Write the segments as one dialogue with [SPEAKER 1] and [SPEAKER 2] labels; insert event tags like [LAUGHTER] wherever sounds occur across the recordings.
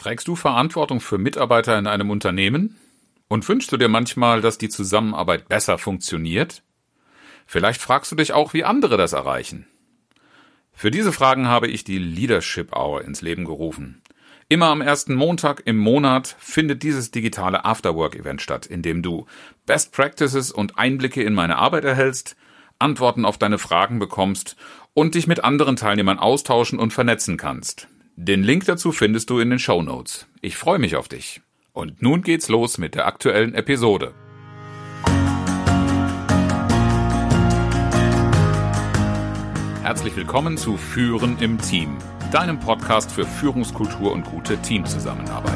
[SPEAKER 1] Trägst du Verantwortung für Mitarbeiter in einem Unternehmen? Und wünschst du dir manchmal, dass die Zusammenarbeit besser funktioniert? Vielleicht fragst du dich auch, wie andere das erreichen. Für diese Fragen habe ich die Leadership Hour ins Leben gerufen. Immer am ersten Montag im Monat findet dieses digitale Afterwork-Event statt, in dem du Best Practices und Einblicke in meine Arbeit erhältst, Antworten auf deine Fragen bekommst und dich mit anderen Teilnehmern austauschen und vernetzen kannst. Den Link dazu findest du in den Show Notes. Ich freue mich auf dich. Und nun geht's los mit der aktuellen Episode. Herzlich willkommen zu Führen im Team, deinem Podcast für Führungskultur und gute Teamzusammenarbeit.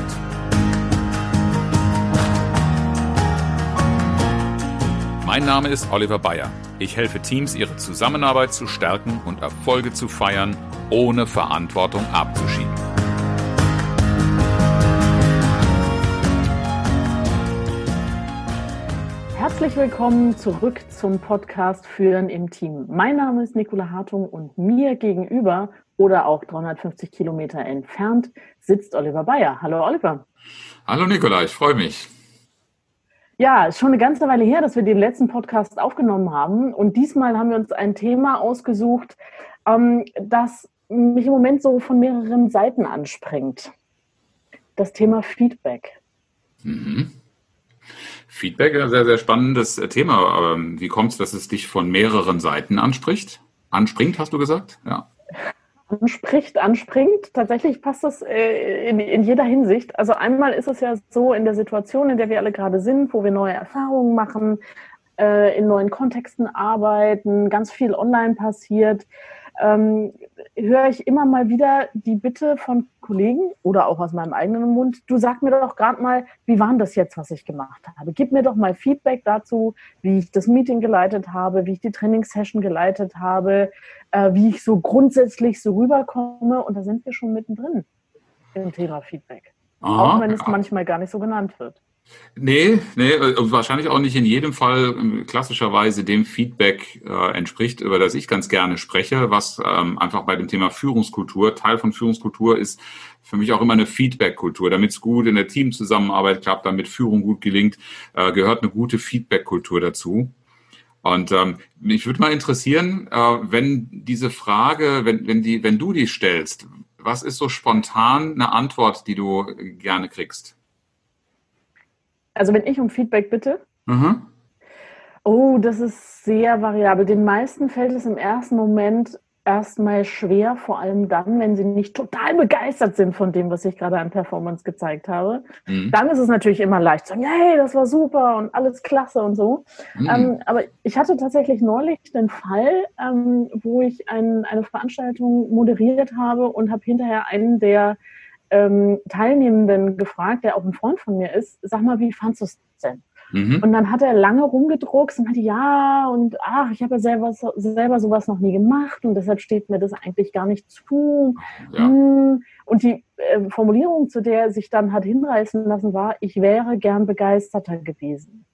[SPEAKER 1] Mein Name ist Oliver Bayer. Ich helfe Teams, ihre Zusammenarbeit zu stärken und Erfolge zu feiern, ohne Verantwortung abzuschieben.
[SPEAKER 2] Herzlich willkommen zurück zum Podcast Führen im Team. Mein Name ist Nicola Hartung und mir gegenüber oder auch 350 Kilometer entfernt sitzt Oliver Bayer. Hallo Oliver.
[SPEAKER 1] Hallo Nicola, ich freue mich.
[SPEAKER 2] Ja, ist schon eine ganze Weile her, dass wir den letzten Podcast aufgenommen haben. Und diesmal haben wir uns ein Thema ausgesucht, ähm, das mich im Moment so von mehreren Seiten anspringt. Das Thema Feedback.
[SPEAKER 1] Mhm. Feedback, ein sehr, sehr spannendes Thema. Ähm, wie kommt es, dass es dich von mehreren Seiten anspricht? Anspringt, hast du gesagt?
[SPEAKER 2] Ja anspricht, anspringt. Tatsächlich passt das äh, in, in, jeder Hinsicht. Also einmal ist es ja so in der Situation, in der wir alle gerade sind, wo wir neue Erfahrungen machen, äh, in neuen Kontexten arbeiten, ganz viel online passiert, ähm, höre ich immer mal wieder die Bitte von Kollegen oder auch aus meinem eigenen Mund, du sag mir doch gerade mal, wie war das jetzt, was ich gemacht habe? Gib mir doch mal Feedback dazu, wie ich das Meeting geleitet habe, wie ich die Trainingssession geleitet habe, äh, wie ich so grundsätzlich so rüberkomme. Und da sind wir schon mittendrin im Thema Feedback. Aha, auch wenn es manchmal gar nicht so genannt wird.
[SPEAKER 1] Nee, nee, äh, wahrscheinlich auch nicht in jedem Fall ähm, klassischerweise dem Feedback äh, entspricht, über das ich ganz gerne spreche, was ähm, einfach bei dem Thema Führungskultur, Teil von Führungskultur ist für mich auch immer eine Feedback-Kultur. Damit es gut in der Teamzusammenarbeit klappt, damit Führung gut gelingt, äh, gehört eine gute Feedback-Kultur dazu. Und ähm, mich würde mal interessieren, äh, wenn diese Frage, wenn, wenn, die, wenn du die stellst, was ist so spontan eine Antwort, die du gerne kriegst?
[SPEAKER 2] Also wenn ich um Feedback bitte? Mhm. Oh, das ist sehr variabel. Den meisten fällt es im ersten Moment erstmal schwer, vor allem dann, wenn sie nicht total begeistert sind von dem, was ich gerade an Performance gezeigt habe. Mhm. Dann ist es natürlich immer leicht zu sagen, hey, das war super und alles klasse und so. Mhm. Ähm, aber ich hatte tatsächlich neulich den Fall, ähm, wo ich ein, eine Veranstaltung moderiert habe und habe hinterher einen der ähm, Teilnehmenden gefragt, der auch ein Freund von mir ist, sag mal, wie fandst du es denn? Mhm. Und dann hat er lange rumgedruckt und meinte, ja, und ach, ich habe ja selber, selber sowas noch nie gemacht und deshalb steht mir das eigentlich gar nicht zu. Ja. Hm. Und die äh, Formulierung, zu der er sich dann hat hinreißen lassen, war, ich wäre gern begeisterter gewesen.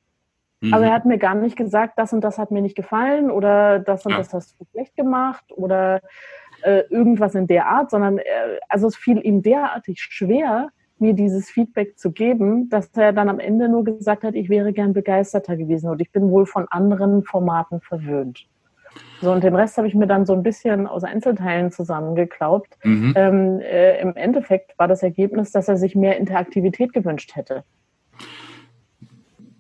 [SPEAKER 2] Mhm. Aber er hat mir gar nicht gesagt, das und das hat mir nicht gefallen oder das und ja. das hast du schlecht gemacht oder äh, irgendwas in der Art, sondern äh, also es fiel ihm derartig schwer, mir dieses Feedback zu geben, dass er dann am Ende nur gesagt hat, ich wäre gern begeisterter gewesen und ich bin wohl von anderen Formaten verwöhnt. So, und den Rest habe ich mir dann so ein bisschen aus Einzelteilen zusammengeklaubt. Mhm. Ähm, äh, Im Endeffekt war das Ergebnis, dass er sich mehr Interaktivität gewünscht hätte.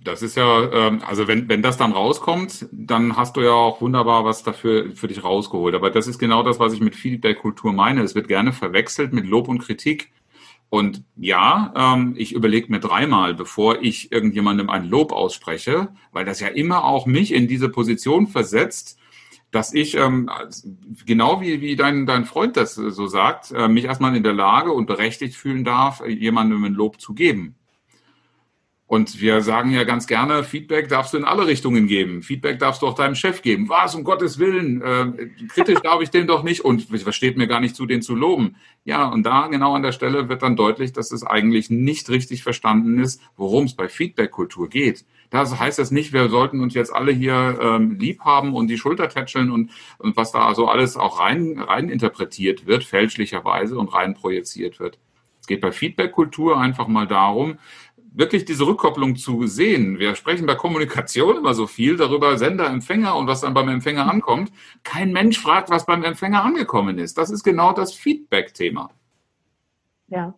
[SPEAKER 1] Das ist ja, ähm, also wenn, wenn das dann rauskommt, dann hast du ja auch wunderbar was dafür für dich rausgeholt. Aber das ist genau das, was ich mit Feedback-Kultur meine. Es wird gerne verwechselt mit Lob und Kritik. Und ja, ähm, ich überlege mir dreimal, bevor ich irgendjemandem ein Lob ausspreche, weil das ja immer auch mich in diese Position versetzt, dass ich, ähm, genau wie, wie dein, dein Freund das so sagt, äh, mich erstmal in der Lage und berechtigt fühlen darf, jemandem ein Lob zu geben. Und wir sagen ja ganz gerne, Feedback darfst du in alle Richtungen geben. Feedback darfst du auch deinem Chef geben. Was, um Gottes Willen, äh, kritisch darf ich den doch nicht und es versteht mir gar nicht zu, den zu loben. Ja, und da genau an der Stelle wird dann deutlich, dass es eigentlich nicht richtig verstanden ist, worum es bei Feedback-Kultur geht. Das heißt das nicht, wir sollten uns jetzt alle hier ähm, lieb haben und die Schulter tätscheln und, und was da also alles auch rein, rein interpretiert wird, fälschlicherweise und rein projiziert wird geht bei Feedback-Kultur einfach mal darum, wirklich diese Rückkopplung zu sehen. Wir sprechen bei Kommunikation immer so viel darüber, Sender, Empfänger und was dann beim Empfänger ankommt. Kein Mensch fragt, was beim Empfänger angekommen ist. Das ist genau das Feedback-Thema.
[SPEAKER 2] Ja,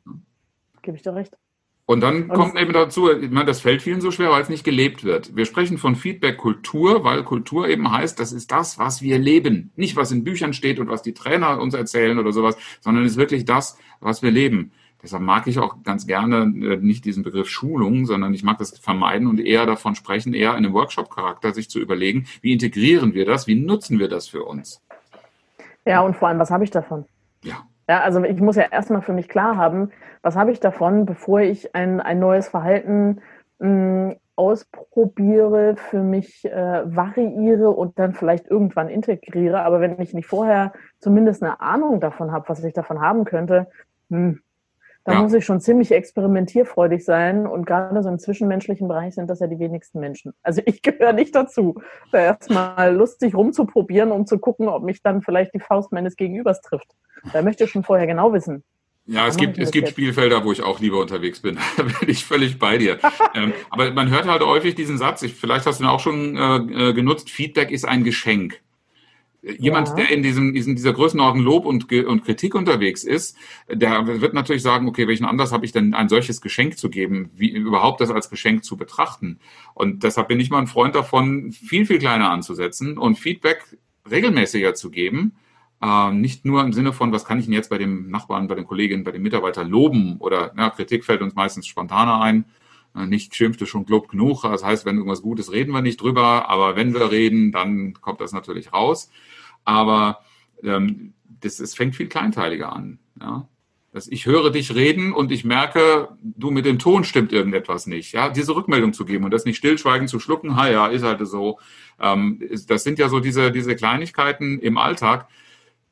[SPEAKER 2] gebe ich dir recht.
[SPEAKER 1] Und dann und kommt eben dazu, ich meine, das fällt vielen so schwer, weil es nicht gelebt wird. Wir sprechen von Feedback-Kultur, weil Kultur eben heißt, das ist das, was wir leben. Nicht, was in Büchern steht und was die Trainer uns erzählen oder sowas, sondern es ist wirklich das, was wir leben. Deshalb mag ich auch ganz gerne äh, nicht diesen Begriff Schulung, sondern ich mag das vermeiden und eher davon sprechen, eher in einem Workshop-Charakter sich zu überlegen, wie integrieren wir das, wie nutzen wir das für uns.
[SPEAKER 2] Ja, und vor allem, was habe ich davon?
[SPEAKER 1] Ja.
[SPEAKER 2] Ja, also ich muss ja erstmal für mich klar haben, was habe ich davon, bevor ich ein, ein neues Verhalten mh, hm, ausprobiere, für mich äh, variiere und dann vielleicht irgendwann integriere. Aber wenn ich nicht vorher zumindest eine Ahnung davon habe, was ich davon haben könnte, mh, hm, da ja. muss ich schon ziemlich experimentierfreudig sein. Und gerade so im zwischenmenschlichen Bereich sind das ja die wenigsten Menschen. Also ich gehöre nicht dazu, da erstmal lustig rumzuprobieren, um zu gucken, ob mich dann vielleicht die Faust meines Gegenübers trifft. Da möchte ich schon vorher genau wissen.
[SPEAKER 1] Ja, es gibt, es gibt Spielfelder, wo ich auch lieber unterwegs bin. [LAUGHS] da bin ich völlig bei dir. [LAUGHS] ähm, aber man hört halt häufig diesen Satz, ich, vielleicht hast du ihn auch schon äh, äh genutzt, Feedback ist ein Geschenk. Jemand, ja. der in diesem, in dieser Größenordnung Lob und, und Kritik unterwegs ist, der wird natürlich sagen, okay, welchen Anlass habe ich denn, ein solches Geschenk zu geben, wie überhaupt das als Geschenk zu betrachten? Und deshalb bin ich mal ein Freund davon, viel, viel kleiner anzusetzen und Feedback regelmäßiger zu geben. Äh, nicht nur im Sinne von, was kann ich denn jetzt bei dem Nachbarn, bei den Kolleginnen, bei den Mitarbeitern loben oder ja, Kritik fällt uns meistens spontaner ein. Äh, nicht schimpfte schon Lob genug. Das heißt, wenn irgendwas Gutes reden wir nicht drüber, aber wenn wir reden, dann kommt das natürlich raus. Aber ähm, das, es fängt viel kleinteiliger an. Ja? Das, ich höre dich reden und ich merke, du mit dem Ton stimmt irgendetwas nicht. Ja, diese Rückmeldung zu geben und das nicht stillschweigend zu schlucken, ha ja, ist halt so. Ähm, das sind ja so diese, diese Kleinigkeiten im Alltag.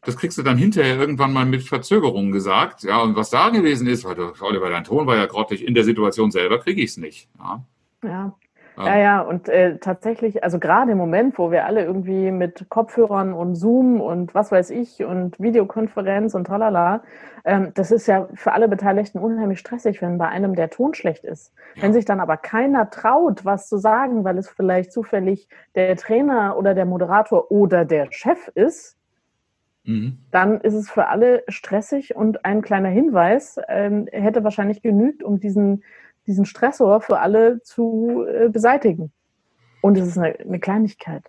[SPEAKER 1] Das kriegst du dann hinterher irgendwann mal mit Verzögerungen gesagt. Ja, und was da gewesen ist, weil du, Oliver, dein Ton war ja grottig, in der Situation selber kriege ich es nicht.
[SPEAKER 2] Ja. ja. Ja, ja, und äh, tatsächlich, also gerade im Moment, wo wir alle irgendwie mit Kopfhörern und Zoom und was weiß ich und Videokonferenz und tralala, ähm, das ist ja für alle Beteiligten unheimlich stressig, wenn bei einem der Ton schlecht ist. Ja. Wenn sich dann aber keiner traut, was zu sagen, weil es vielleicht zufällig der Trainer oder der Moderator oder der Chef ist, mhm. dann ist es für alle stressig und ein kleiner Hinweis ähm, hätte wahrscheinlich genügt, um diesen diesen Stressor für alle zu äh, beseitigen. Und es ist eine, eine Kleinigkeit.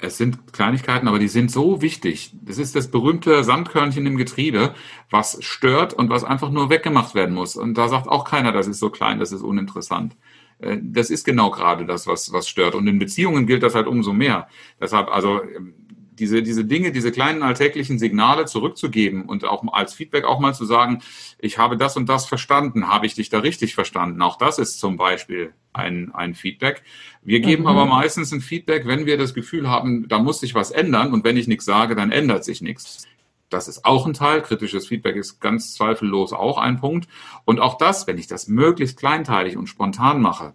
[SPEAKER 1] Es sind Kleinigkeiten, aber die sind so wichtig. Das ist das berühmte Sandkörnchen im Getriebe, was stört und was einfach nur weggemacht werden muss. Und da sagt auch keiner, das ist so klein, das ist uninteressant. Äh, das ist genau gerade das, was, was stört. Und in Beziehungen gilt das halt umso mehr. Deshalb, also ähm, diese, diese Dinge, diese kleinen alltäglichen Signale zurückzugeben und auch als Feedback auch mal zu sagen, ich habe das und das verstanden, habe ich dich da richtig verstanden? Auch das ist zum Beispiel ein, ein Feedback. Wir geben mhm. aber meistens ein Feedback, wenn wir das Gefühl haben, da muss sich was ändern und wenn ich nichts sage, dann ändert sich nichts. Das ist auch ein Teil. Kritisches Feedback ist ganz zweifellos auch ein Punkt. Und auch das, wenn ich das möglichst kleinteilig und spontan mache,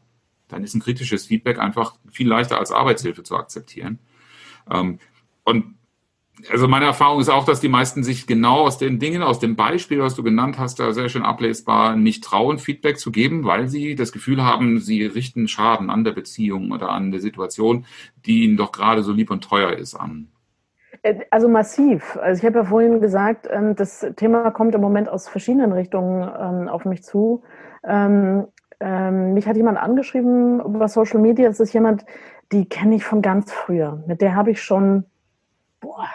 [SPEAKER 1] dann ist ein kritisches Feedback einfach viel leichter als Arbeitshilfe zu akzeptieren. Ähm, und also meine Erfahrung ist auch, dass die meisten sich genau aus den Dingen, aus dem Beispiel, was du genannt hast, da sehr schön ablesbar, nicht trauen, Feedback zu geben, weil sie das Gefühl haben, sie richten Schaden an der Beziehung oder an der Situation, die ihnen doch gerade so lieb und teuer ist, an.
[SPEAKER 2] Äh, also massiv. Also ich habe ja vorhin gesagt, ähm, das Thema kommt im Moment aus verschiedenen Richtungen ähm, auf mich zu. Ähm, mich hat jemand angeschrieben über Social Media. Das ist jemand, die kenne ich von ganz früher. Mit der habe ich schon boah,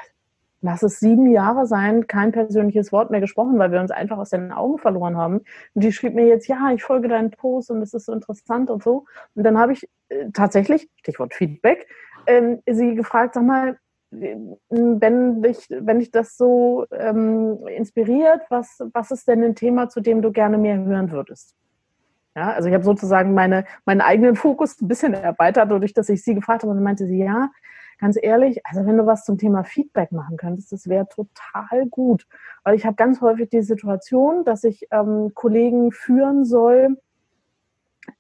[SPEAKER 2] lass es sieben Jahre sein, kein persönliches Wort mehr gesprochen, weil wir uns einfach aus den Augen verloren haben. Und die schrieb mir jetzt, ja, ich folge deinen Post und es ist so interessant und so. Und dann habe ich äh, tatsächlich, Stichwort Feedback, ähm, sie gefragt, sag mal, wenn dich, wenn dich das so ähm, inspiriert, was, was ist denn ein Thema, zu dem du gerne mehr hören würdest? Ja, also ich habe sozusagen meine, meinen eigenen Fokus ein bisschen erweitert, dadurch, dass ich sie gefragt habe. Und dann meinte sie, ja, ganz ehrlich, also wenn du was zum Thema Feedback machen könntest, das wäre total gut. Weil ich habe ganz häufig die Situation, dass ich ähm, Kollegen führen soll,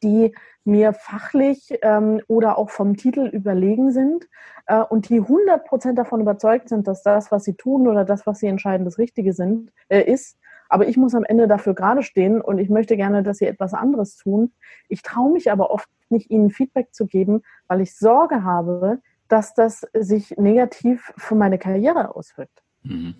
[SPEAKER 2] die mir fachlich ähm, oder auch vom Titel überlegen sind äh, und die 100% davon überzeugt sind, dass das, was sie tun oder das, was sie entscheiden, das Richtige sind, äh, ist. aber ich muss am Ende dafür gerade stehen und ich möchte gerne, dass sie etwas anderes tun. Ich traue mich aber oft nicht, ihnen Feedback zu geben, weil ich Sorge habe, dass das sich negativ für meine Karriere auswirkt. Mhm.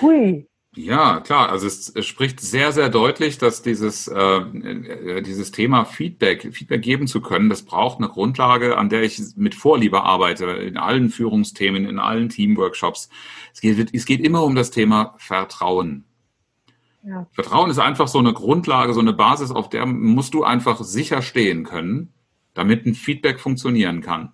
[SPEAKER 1] Hui. Ja, klar. Also es, es, spricht sehr, sehr deutlich, dass dieses, äh, äh, dieses Thema Feedback, Feedback geben zu können, das braucht eine Grundlage, an der ich mit Vorliebe arbeite, in allen Führungsthemen, in allen Teamworkshops. Es geht, es geht immer um das Thema Vertrauen. Ja. Vertrauen ist einfach so eine Grundlage, so eine Basis, auf der musst du einfach sicher stehen können, damit ein Feedback funktionieren kann.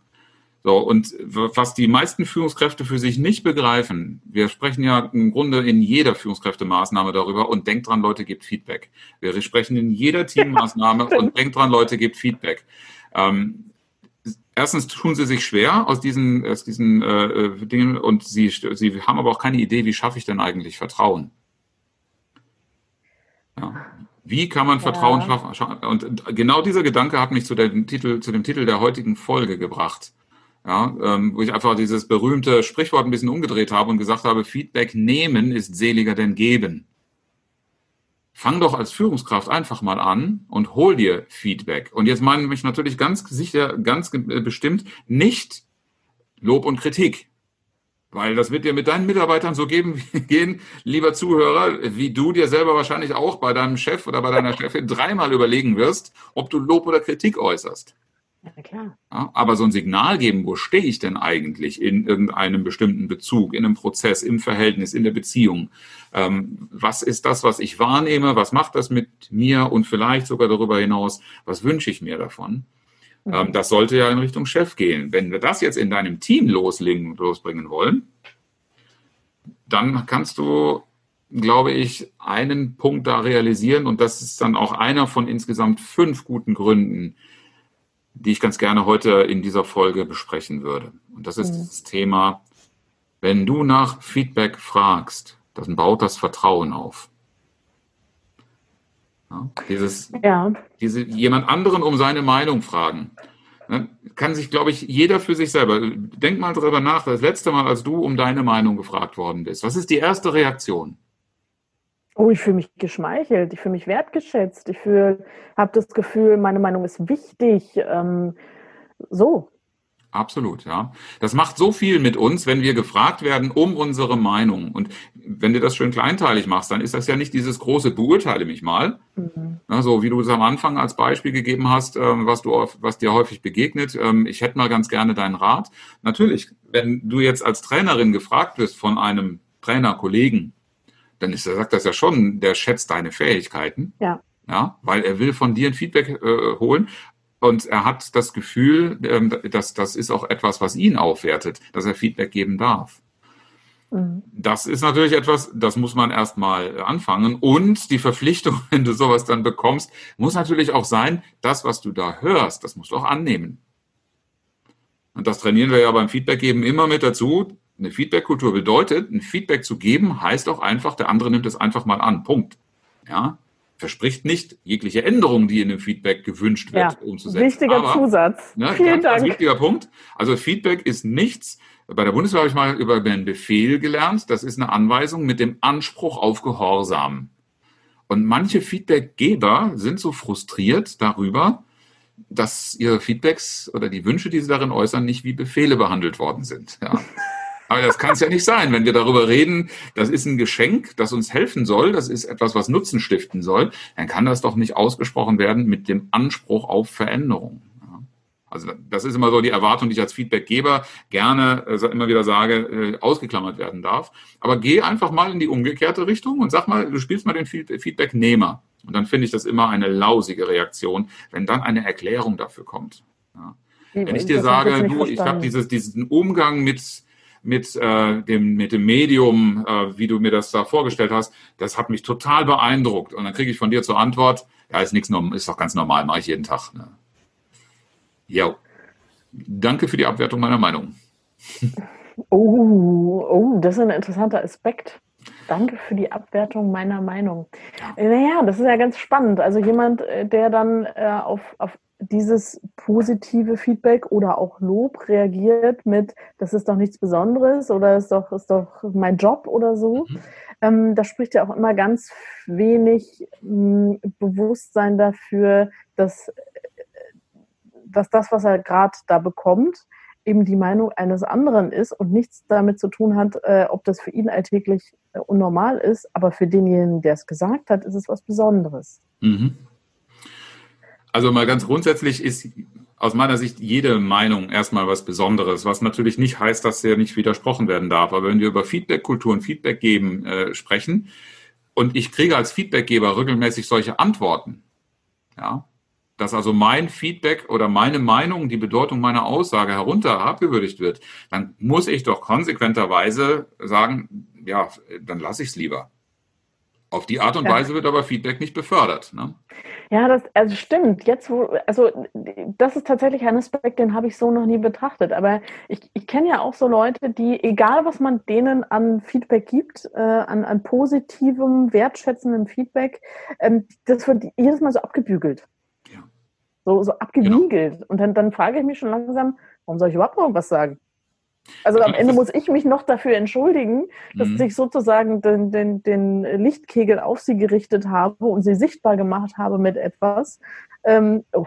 [SPEAKER 1] So, und was die meisten Führungskräfte für sich nicht begreifen, wir sprechen ja im Grunde in jeder Führungskräftemaßnahme darüber und denkt dran, Leute, gebt Feedback. Wir sprechen in jeder Teammaßnahme [LAUGHS] und denkt dran, Leute, gebt Feedback. Ähm, erstens tun sie sich schwer aus diesen, aus diesen äh Dingen und sie, sie haben aber auch keine Idee, wie schaffe ich denn eigentlich Vertrauen? Ja. Wie kann man ja. Vertrauen schaffen? Und genau dieser Gedanke hat mich zu, dem Titel, zu dem Titel der heutigen Folge gebracht. Ja, ähm, wo ich einfach dieses berühmte Sprichwort ein bisschen umgedreht habe und gesagt habe, Feedback nehmen ist seliger denn geben. Fang doch als Führungskraft einfach mal an und hol dir Feedback. Und jetzt meine ich natürlich ganz sicher, ganz bestimmt nicht Lob und Kritik. Weil das wird dir mit deinen Mitarbeitern so geben, [LAUGHS] gehen, lieber Zuhörer, wie du dir selber wahrscheinlich auch bei deinem Chef oder bei deiner Chefin dreimal überlegen wirst, ob du Lob oder Kritik äußerst. Ja, aber so ein Signal geben, wo stehe ich denn eigentlich in irgendeinem bestimmten Bezug, in einem Prozess, im Verhältnis, in der Beziehung? Ähm, was ist das, was ich wahrnehme? Was macht das mit mir? Und vielleicht sogar darüber hinaus, was wünsche ich mir davon? Mhm. Ähm, das sollte ja in Richtung Chef gehen. Wenn wir das jetzt in deinem Team loslegen, losbringen wollen, dann kannst du glaube ich, einen Punkt da realisieren und das ist dann auch einer von insgesamt fünf guten Gründen, die ich ganz gerne heute in dieser Folge besprechen würde. Und das ist mhm. das Thema, wenn du nach Feedback fragst, dann baut das Vertrauen auf. Ja, dieses, ja. diese, jemand anderen um seine Meinung fragen, ne, kann sich, glaube ich, jeder für sich selber. Denk mal darüber nach, das letzte Mal, als du um deine Meinung gefragt worden bist. Was ist die erste Reaktion?
[SPEAKER 2] Oh, ich fühle mich geschmeichelt, ich fühle mich wertgeschätzt, ich habe das Gefühl, meine Meinung ist wichtig. Ähm, so.
[SPEAKER 1] Absolut, ja. Das macht so viel mit uns, wenn wir gefragt werden um unsere Meinung. Und wenn du das schön kleinteilig machst, dann ist das ja nicht dieses große Beurteile mich mal. Mhm. so wie du es am Anfang als Beispiel gegeben hast, ähm, was du, was dir häufig begegnet. Ähm, ich hätte mal ganz gerne deinen Rat. Natürlich, wenn du jetzt als Trainerin gefragt wirst von einem Trainerkollegen, dann ist, er sagt das ja schon, der schätzt deine Fähigkeiten. Ja. Ja, weil er will von dir ein Feedback äh, holen. Und er hat das Gefühl, ähm, dass das ist auch etwas, was ihn aufwertet, dass er Feedback geben darf. Mhm. Das ist natürlich etwas, das muss man erstmal anfangen. Und die Verpflichtung, [LAUGHS] wenn du sowas dann bekommst, muss natürlich auch sein, das, was du da hörst, das musst du auch annehmen. Und das trainieren wir ja beim Feedback geben immer mit dazu. Eine Feedback-Kultur bedeutet, ein Feedback zu geben, heißt auch einfach, der andere nimmt es einfach mal an. Punkt. Ja. Verspricht nicht jegliche Änderung, die in dem Feedback gewünscht wird, ja, umzusetzen.
[SPEAKER 2] Wichtiger Aber, Zusatz.
[SPEAKER 1] Ne, Vielen Dank. Ganz wichtiger Punkt. Also Feedback ist nichts. Bei der Bundeswehr habe ich mal über den Befehl gelernt. Das ist eine Anweisung mit dem Anspruch auf Gehorsam. Und manche Feedbackgeber sind so frustriert darüber, dass ihre Feedbacks oder die Wünsche, die sie darin äußern, nicht wie Befehle behandelt worden sind. Ja. [LAUGHS] Aber das kann es ja nicht sein, wenn wir darüber reden, das ist ein Geschenk, das uns helfen soll, das ist etwas, was Nutzen stiften soll, dann kann das doch nicht ausgesprochen werden mit dem Anspruch auf Veränderung. Also das ist immer so die Erwartung, die ich als Feedbackgeber gerne äh, immer wieder sage, äh, ausgeklammert werden darf. Aber geh einfach mal in die umgekehrte Richtung und sag mal, du spielst mal den Feedbacknehmer. Und dann finde ich das immer eine lausige Reaktion, wenn dann eine Erklärung dafür kommt. Ja. Wenn ich dir sage, du, ich habe dieses, diesen Umgang mit mit, äh, dem, mit dem Medium, äh, wie du mir das da vorgestellt hast, das hat mich total beeindruckt. Und dann kriege ich von dir zur Antwort, ja, ist nichts, ist doch ganz normal, mache ich jeden Tag. Ne? Jo. Danke für die Abwertung meiner Meinung. [LAUGHS]
[SPEAKER 2] Oh, oh, das ist ein interessanter Aspekt. Danke für die Abwertung meiner Meinung. Ja. Naja, das ist ja ganz spannend. Also jemand, äh, der dann äh, auf, auf dieses positive Feedback oder auch Lob reagiert mit, das ist doch nichts Besonderes oder ist doch, ist doch mein Job oder so. Mhm. Ähm, da spricht ja auch immer ganz wenig mh, hm, Bewusstsein dafür, dass, dass das, was er gerade da bekommt, eben die Meinung eines anderen ist und nichts damit zu tun hat, äh, ob das für ihn alltäglich äh, unnormal ist, aber für denjenigen, der es gesagt hat, ist es was Besonderes. Mhm.
[SPEAKER 1] Also mal ganz grundsätzlich ist aus meiner Sicht jede Meinung erstmal was Besonderes, was natürlich nicht heißt, dass er nicht widersprochen werden darf. Aber wenn wir über Feedback-Kultur und Feedback geben äh, sprechen und ich kriege als Feedbackgeber regelmäßig solche Antworten, ja, dass also mein Feedback oder meine Meinung, die Bedeutung meiner Aussage herunter abgewürdigt wird, dann muss ich doch konsequenterweise sagen, ja, dann lasse ich es lieber. Auf die Art und ja. Weise wird aber Feedback nicht befördert. Ne?
[SPEAKER 2] Ja, das also stimmt. Jetzt, wo, also das ist tatsächlich ein Aspekt, den habe ich so noch nie betrachtet. Aber ich, ich kenne ja auch so Leute, die, egal was man denen an Feedback gibt, äh, an, an positivem, wertschätzendem Feedback, ähm, das wird jedes Mal so abgebügelt. Ja. So, so abgewiegelt. Genau. Und dann, dann frage ich mich schon langsam, warum soll ich überhaupt noch was sagen? Also am Ende muss ich mich noch dafür entschuldigen, dass mhm. ich sozusagen den, den, den, Lichtkegel auf sie gerichtet habe und sie sichtbar gemacht habe mit etwas. Ähm, oh.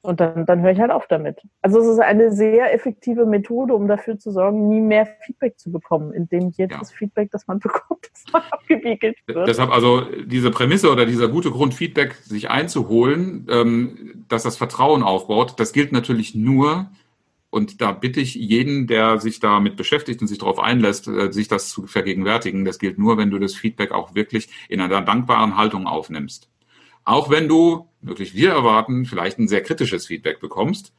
[SPEAKER 2] Und dann, dann höre ich halt auf damit. Also es ist eine sehr effektive Methode, um dafür zu sorgen, nie mehr Feedback zu bekommen, indem jedes ja. Feedback, das man [LAUGHS] bekommt, das man abgewickelt wird.
[SPEAKER 1] Deshalb also diese Prämisse oder dieser gute Grund, Feedback sich einzuholen, ähm, dass das Vertrauen aufbaut, das gilt natürlich nur, und da bitte ich jeden, der sich damit beschäftigt und sich darauf einlässt, äh, sich das zu vergegenwärtigen. Das gilt nur, wenn du das Feedback auch wirklich in einer dankbaren Haltung aufnimmst. Auch wenn du, wirklich wir erwarten, vielleicht ein sehr kritisches Feedback bekommst.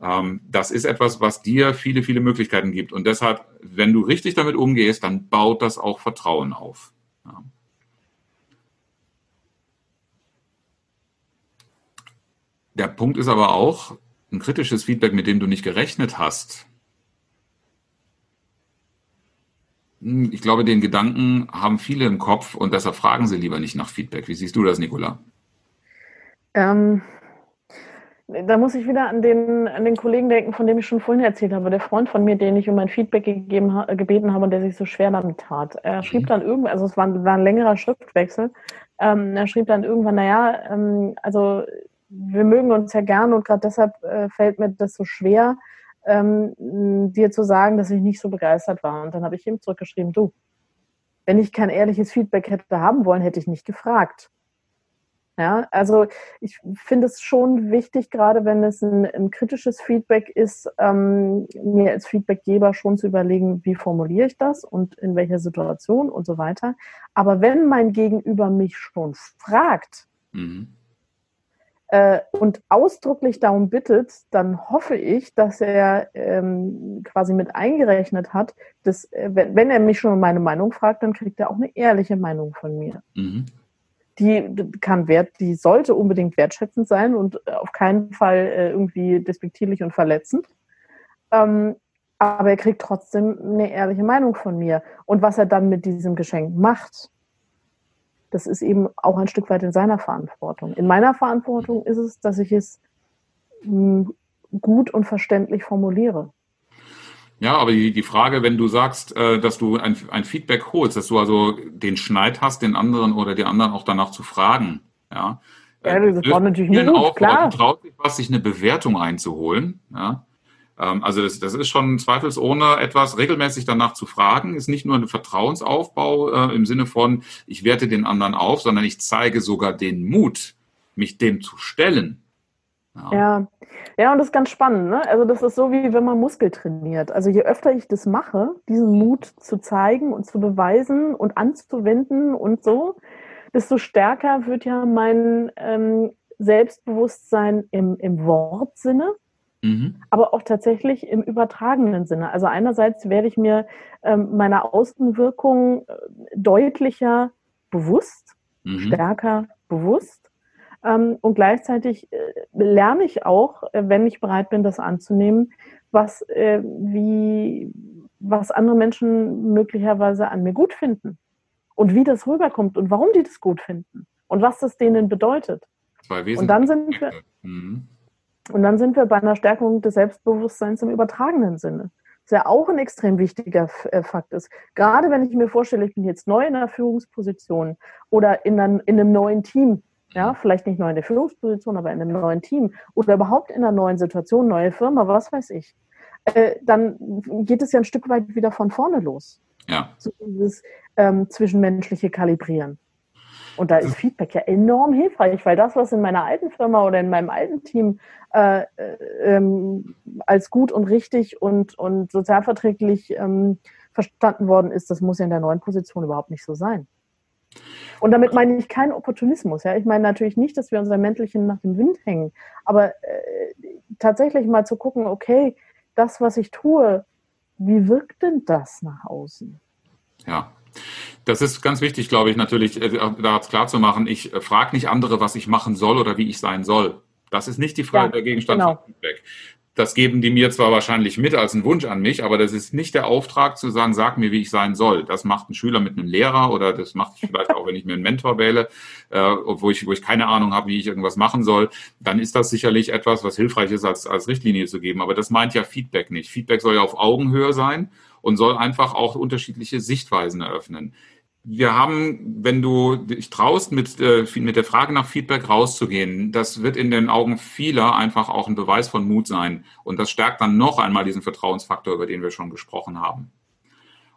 [SPEAKER 1] Ähm, das ist etwas, was dir viele, viele Möglichkeiten gibt. Und deshalb, wenn du richtig damit umgehst, dann baut das auch Vertrauen auf. Der Punkt ist aber auch, ein kritisches Feedback, mit dem du nicht gerechnet hast, hm, ich glaube, den Gedanken haben viele im Kopf und deshalb fragen sie lieber nicht nach Feedback. Wie siehst du das, Nicola?
[SPEAKER 2] Ähm, da muss ich wieder an den, an den Kollegen denken, von dem ich schon vorhin erzählt habe. Der Freund von mir, den ich um ein Feedback gegeben, gebeten habe und der sich so schwer damit tat. Er schrieb mhm. dann irgendwann, also es war, war, ein längerer Schriftwechsel, ähm, er schrieb dann irgendwann, naja, ähm, also wir mögen uns ja gern und gerade deshalb äh, fällt mir das so schwer, ähm, dir zu sagen, dass ich nicht so begeistert war. Und dann habe ich ihm zurückgeschrieben, du, wenn ich kein ehrliches Feedback hätte haben wollen, hätte ich nicht gefragt. Ja, also ich finde es schon wichtig, gerade wenn es ein, ein kritisches Feedback ist, ähm, mir als Feedbackgeber schon zu überlegen, wie formuliere ich das und in welcher Situation und so weiter. Aber wenn mein Gegenüber mich schon fragt, mhm äh, und ausdrücklich darum bittet, dann hoffe ich, dass er ähm, quasi mit eingerechnet hat, dass äh, wenn, wenn, er mich schon um meine Meinung fragt, dann kriegt er auch eine ehrliche Meinung von mir. Mhm. Die kann wert, die sollte unbedingt wertschätzend sein und auf keinen Fall äh, irgendwie despektierlich und verletzend. Ähm, aber er kriegt trotzdem eine ehrliche Meinung von mir. Und was er dann mit diesem Geschenk macht, das ist eben auch ein Stück weit in seiner Verantwortung. In meiner Verantwortung ist es, dass ich es hm, gut und verständlich formuliere.
[SPEAKER 1] Ja, aber die, die Frage, wenn du sagst, äh, dass du ein, ein Feedback holst, dass du also den Schneid hast, den anderen oder die anderen auch danach zu fragen, ja.
[SPEAKER 2] Ja, das war natürlich nicht
[SPEAKER 1] gut, klar. Traut sich was, sich eine Bewertung einzuholen, ja. Ähm, also das, das ist schon zweifelsohne etwas, regelmäßig danach zu fragen, ist nicht nur ein Vertrauensaufbau äh, im Sinne von, ich werte den anderen auf, sondern ich zeige sogar den Mut, mich dem zu stellen.
[SPEAKER 2] Ja. ja. ja, und das ist ganz spannend. Ne? Also das ist so, wie wenn man Muskel trainiert. Also je öfter ich das mache, diesen Mut zu zeigen und zu beweisen und anzuwenden und so, desto stärker wird ja mein ähm, Selbstbewusstsein im, im Wortsinne Mhm. aber auch tatsächlich im übertragenen Sinne. Also einerseits werde ich mir ähm, meiner Außenwirkung äh, deutlicher bewusst, mhm. stärker bewusst. Ähm, und gleichzeitig äh, lerne ich auch, äh, wenn ich bereit bin, das anzunehmen, was, äh, wie, was andere Menschen möglicherweise an mir gut finden und wie das rüberkommt und warum die das gut finden und was das denen bedeutet. Zwei und dann sind wir, mhm. Und dann sind wir bei einer Stärkung des Selbstbewusstseins im übertragenen Sinne. Was ja auch ein extrem wichtiger äh, Fakt ist. Gerade wenn ich mir vorstelle, ich bin jetzt neu in einer Führungsposition oder in einem, in einem neuen Team, ja, vielleicht nicht neu in der Führungsposition, aber in einem neuen Team oder überhaupt in einer neuen Situation, neue Firma, was weiß ich, äh, dann geht es ja ein Stück weit wieder von vorne los.
[SPEAKER 1] Ja.
[SPEAKER 2] So dieses ähm, zwischenmenschliche Kalibrieren. Und da ist Feedback ja enorm hilfreich, weil das, was in meiner alten Firma oder in meinem alten Team äh, äh, ähm, als gut und richtig und, und sozialverträglich ähm, verstanden worden ist, das muss ja in der neuen Position überhaupt nicht so sein. Und damit meine ich keinen Opportunismus. Ja? Ich meine natürlich nicht, dass wir unser Mäntelchen nach dem Wind hängen, aber äh, tatsächlich mal zu gucken, okay, das, was ich tue, wie wirkt denn das nach außen?
[SPEAKER 1] Ja. Das ist ganz wichtig, glaube ich, natürlich, äh, da klar zu machen. Ich äh, frage nicht andere, was ich machen soll oder wie ich sein soll. Das ist nicht die Frage ja, der Gegenstand genau. von Feedback. Das geben die mir zwar wahrscheinlich mit als ein Wunsch an mich, aber das ist nicht der Auftrag zu sagen, sag mir, wie ich sein soll. Das macht ein Schüler mit einem Lehrer oder das macht ich vielleicht auch, wenn ich mir einen Mentor wähle, äh, wo, ich, wo ich keine Ahnung habe, wie ich irgendwas machen soll. Dann ist das sicherlich etwas, was hilfreich ist, als, als Richtlinie zu geben. Aber das meint ja Feedback nicht. Feedback soll ja auf Augenhöhe sein und soll einfach auch unterschiedliche Sichtweisen eröffnen wir haben, wenn du dich traust, mit, äh, mit der Frage nach Feedback rauszugehen, das wird in den Augen vieler einfach auch ein Beweis von Mut sein. Und das stärkt dann noch einmal diesen Vertrauensfaktor, über den wir schon gesprochen haben.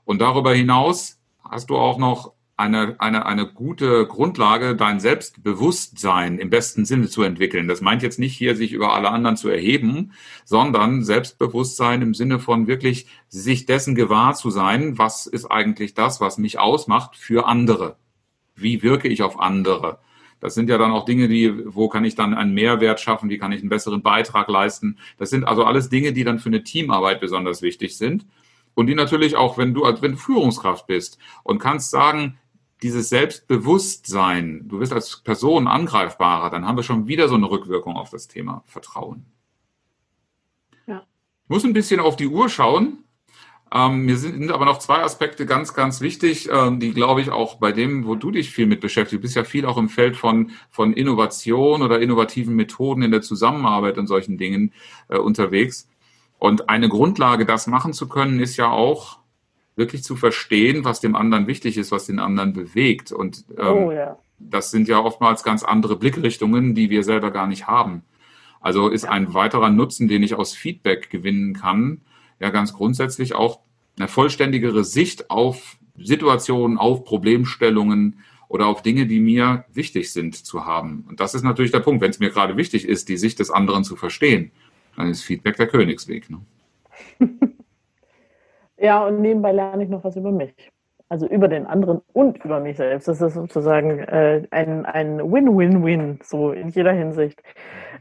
[SPEAKER 1] Und darüber hinaus hast du auch noch eine, eine, eine gute Grundlage, dein Selbstbewusstsein im besten Sinne zu entwickeln. Das meint jetzt nicht hier, sich über alle anderen zu erheben, sondern Selbstbewusstsein im Sinne von wirklich sich dessen gewahr zu sein, was ist eigentlich das, was mich ausmacht für andere? Wie wirke ich auf andere? Das sind ja dann auch Dinge, die, wo kann ich dann einen Mehrwert schaffen, wie kann ich einen besseren Beitrag leisten. Das sind also alles Dinge, die dann für eine Teamarbeit besonders wichtig sind. Und die natürlich auch, wenn du, wenn du Führungskraft bist und kannst sagen, dieses Selbstbewusstsein, du wirst als Person angreifbarer, dann haben wir schon wieder so eine Rückwirkung auf das Thema Vertrauen. Ja. Ich muss ein bisschen auf die Uhr schauen. Ähm, mir sind aber noch zwei Aspekte ganz, ganz wichtig, ähm, die, glaube ich, auch bei dem, wo du dich viel mit beschäftigst, du bist ja viel auch im Feld von, von Innovation oder innovativen Methoden in der Zusammenarbeit und solchen Dingen äh, unterwegs. Und eine Grundlage, das machen zu können, ist ja auch, wirklich zu verstehen, was dem anderen wichtig ist, was den anderen bewegt. Und ähm, oh, ja. das sind ja oftmals ganz andere Blickrichtungen, die wir selber gar nicht haben. Also ist ja. ein weiterer Nutzen, den ich aus Feedback gewinnen kann, ja ganz grundsätzlich auch eine vollständigere Sicht auf Situationen, auf Problemstellungen oder auf Dinge, die mir wichtig sind zu haben. Und das ist natürlich der Punkt. Wenn es mir gerade wichtig ist, die Sicht des anderen zu verstehen, dann ist Feedback der Königsweg. Ne? [LAUGHS]
[SPEAKER 2] Ja, und nebenbei lerne ich noch was über mich. Also über den anderen und über mich selbst. Das ist sozusagen äh, ein, Win-Win-Win, so in jeder Hinsicht.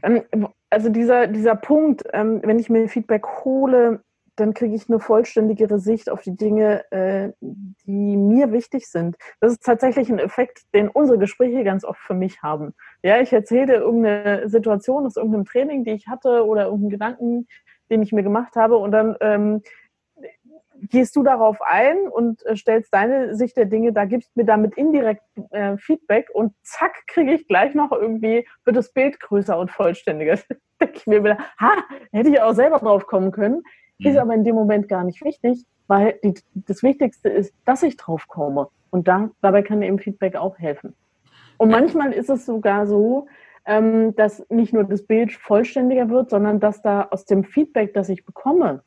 [SPEAKER 2] Ähm, also dieser, dieser Punkt, ähm, wenn ich mir Feedback hole, dann kriege ich eine vollständigere Sicht auf die Dinge, äh, die mir wichtig sind. Das ist tatsächlich ein Effekt, den unsere Gespräche ganz oft für mich haben. Ja, ich erzähle irgendeine Situation aus irgendeinem Training, die ich hatte oder irgendeinen Gedanken, den ich mir gemacht habe und dann ähm, gehst du darauf ein und äh, stellst deine Sicht der Dinge, da gibst mir damit indirekt äh, Feedback und zack, kriege ich gleich noch irgendwie, wird das Bild größer und vollständiger. [LAUGHS] denke ich mir wieder, ha, hätte ich auch selber drauf kommen können. Mhm. Ist aber in dem Moment gar nicht wichtig, weil die, das Wichtigste ist, dass ich drauf komme. Und da, dabei kann eben Feedback auch helfen. Und manchmal ist es sogar so, ähm, dass nicht nur das Bild vollständiger wird, sondern dass da aus dem Feedback, das ich bekomme,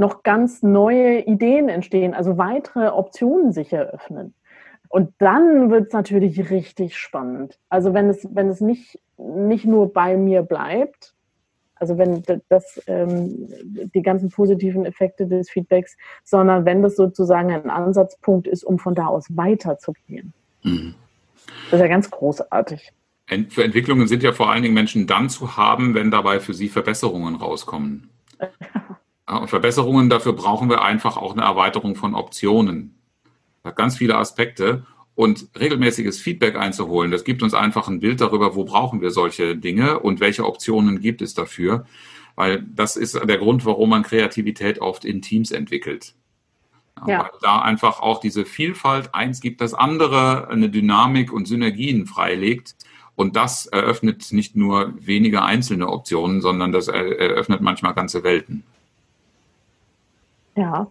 [SPEAKER 2] noch ganz neue Ideen entstehen, also weitere Optionen sich eröffnen. Und dann wird es natürlich richtig spannend. Also wenn es, wenn es nicht, nicht nur bei mir bleibt, also wenn das ähm, die ganzen positiven Effekte des Feedbacks, sondern wenn das sozusagen ein Ansatzpunkt ist, um von da aus weiterzugehen. Mhm. Das ist ja ganz großartig.
[SPEAKER 1] Für Entwicklungen sind ja vor allen Dingen Menschen dann zu haben, wenn dabei für sie Verbesserungen rauskommen. [LAUGHS] Und Verbesserungen, dafür brauchen wir einfach auch eine Erweiterung von Optionen. Das hat ganz viele Aspekte. Und regelmäßiges Feedback einzuholen, das gibt uns einfach ein Bild darüber, wo brauchen wir solche Dinge und welche Optionen gibt es dafür. Weil das ist der Grund, warum man Kreativität oft in Teams entwickelt. Ja. Weil da einfach auch diese Vielfalt eins gibt, das andere eine Dynamik und Synergien freilegt. Und das eröffnet nicht nur wenige einzelne Optionen, sondern das eröffnet manchmal ganze Welten.
[SPEAKER 2] Ja.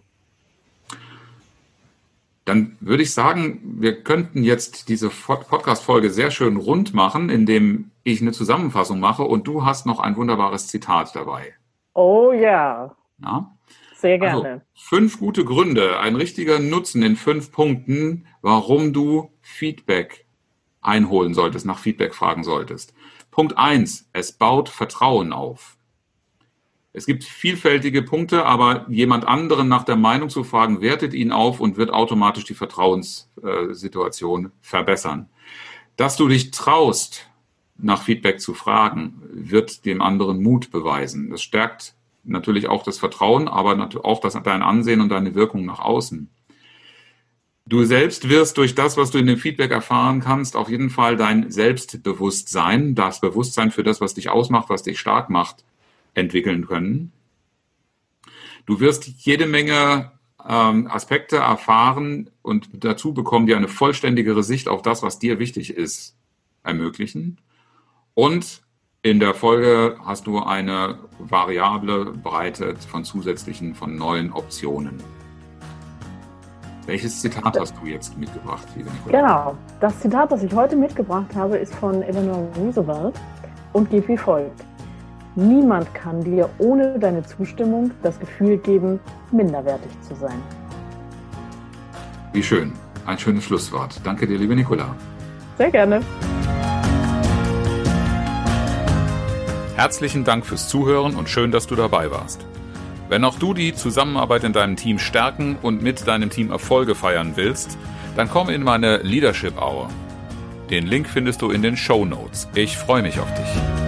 [SPEAKER 1] Dann würde ich sagen, wir könnten jetzt diese Podcast-Folge sehr schön rund machen, indem ich eine Zusammenfassung mache und du hast noch ein wunderbares Zitat dabei.
[SPEAKER 2] Oh ja.
[SPEAKER 1] ja?
[SPEAKER 2] Sehr also, gerne.
[SPEAKER 1] Also, fünf gute Gründe, ein richtiger Nutzen in fünf Punkten, warum du Feedback einholen solltest, nach Feedback fragen solltest. Punkt eins: Es baut Vertrauen auf. Es gibt vielfältige Punkte, aber jemand anderen nach der Meinung zu fragen, wertet ihn auf und wird automatisch die Vertrauenssituation verbessern. Dass du dich traust, nach Feedback zu fragen, wird dem anderen Mut beweisen. Das stärkt natürlich auch das Vertrauen, aber auch das, dein Ansehen und deine Wirkung nach außen. Du selbst wirst durch das, was du in dem Feedback erfahren kannst, auf jeden Fall dein Selbstbewusstsein, das Bewusstsein für das, was dich ausmacht, was dich stark macht, entwickeln können. Du wirst jede Menge ähm, Aspekte erfahren und dazu bekommen dir eine vollständigere Sicht auf das, was dir wichtig ist, ermöglichen. Und in der Folge hast du eine variable Breite von zusätzlichen, von neuen Optionen. Welches Zitat hast du jetzt mitgebracht, liebe
[SPEAKER 2] Nicola? Genau, das Zitat, das ich heute mitgebracht habe, ist von Eleanor Roosevelt und geht wie folgt. Niemand kann dir ohne deine Zustimmung das Gefühl geben, minderwertig zu sein.
[SPEAKER 1] Wie schön. Ein schönes Schlusswort. Danke dir, liebe Nicola.
[SPEAKER 2] Sehr gerne.
[SPEAKER 1] Herzlichen Dank fürs Zuhören und schön, dass du dabei warst. Wenn auch du die Zusammenarbeit in deinem Team stärken und mit deinem Team Erfolge feiern willst, dann komm in meine Leadership Hour. Den Link findest du in den Show Notes. Ich freue mich auf dich.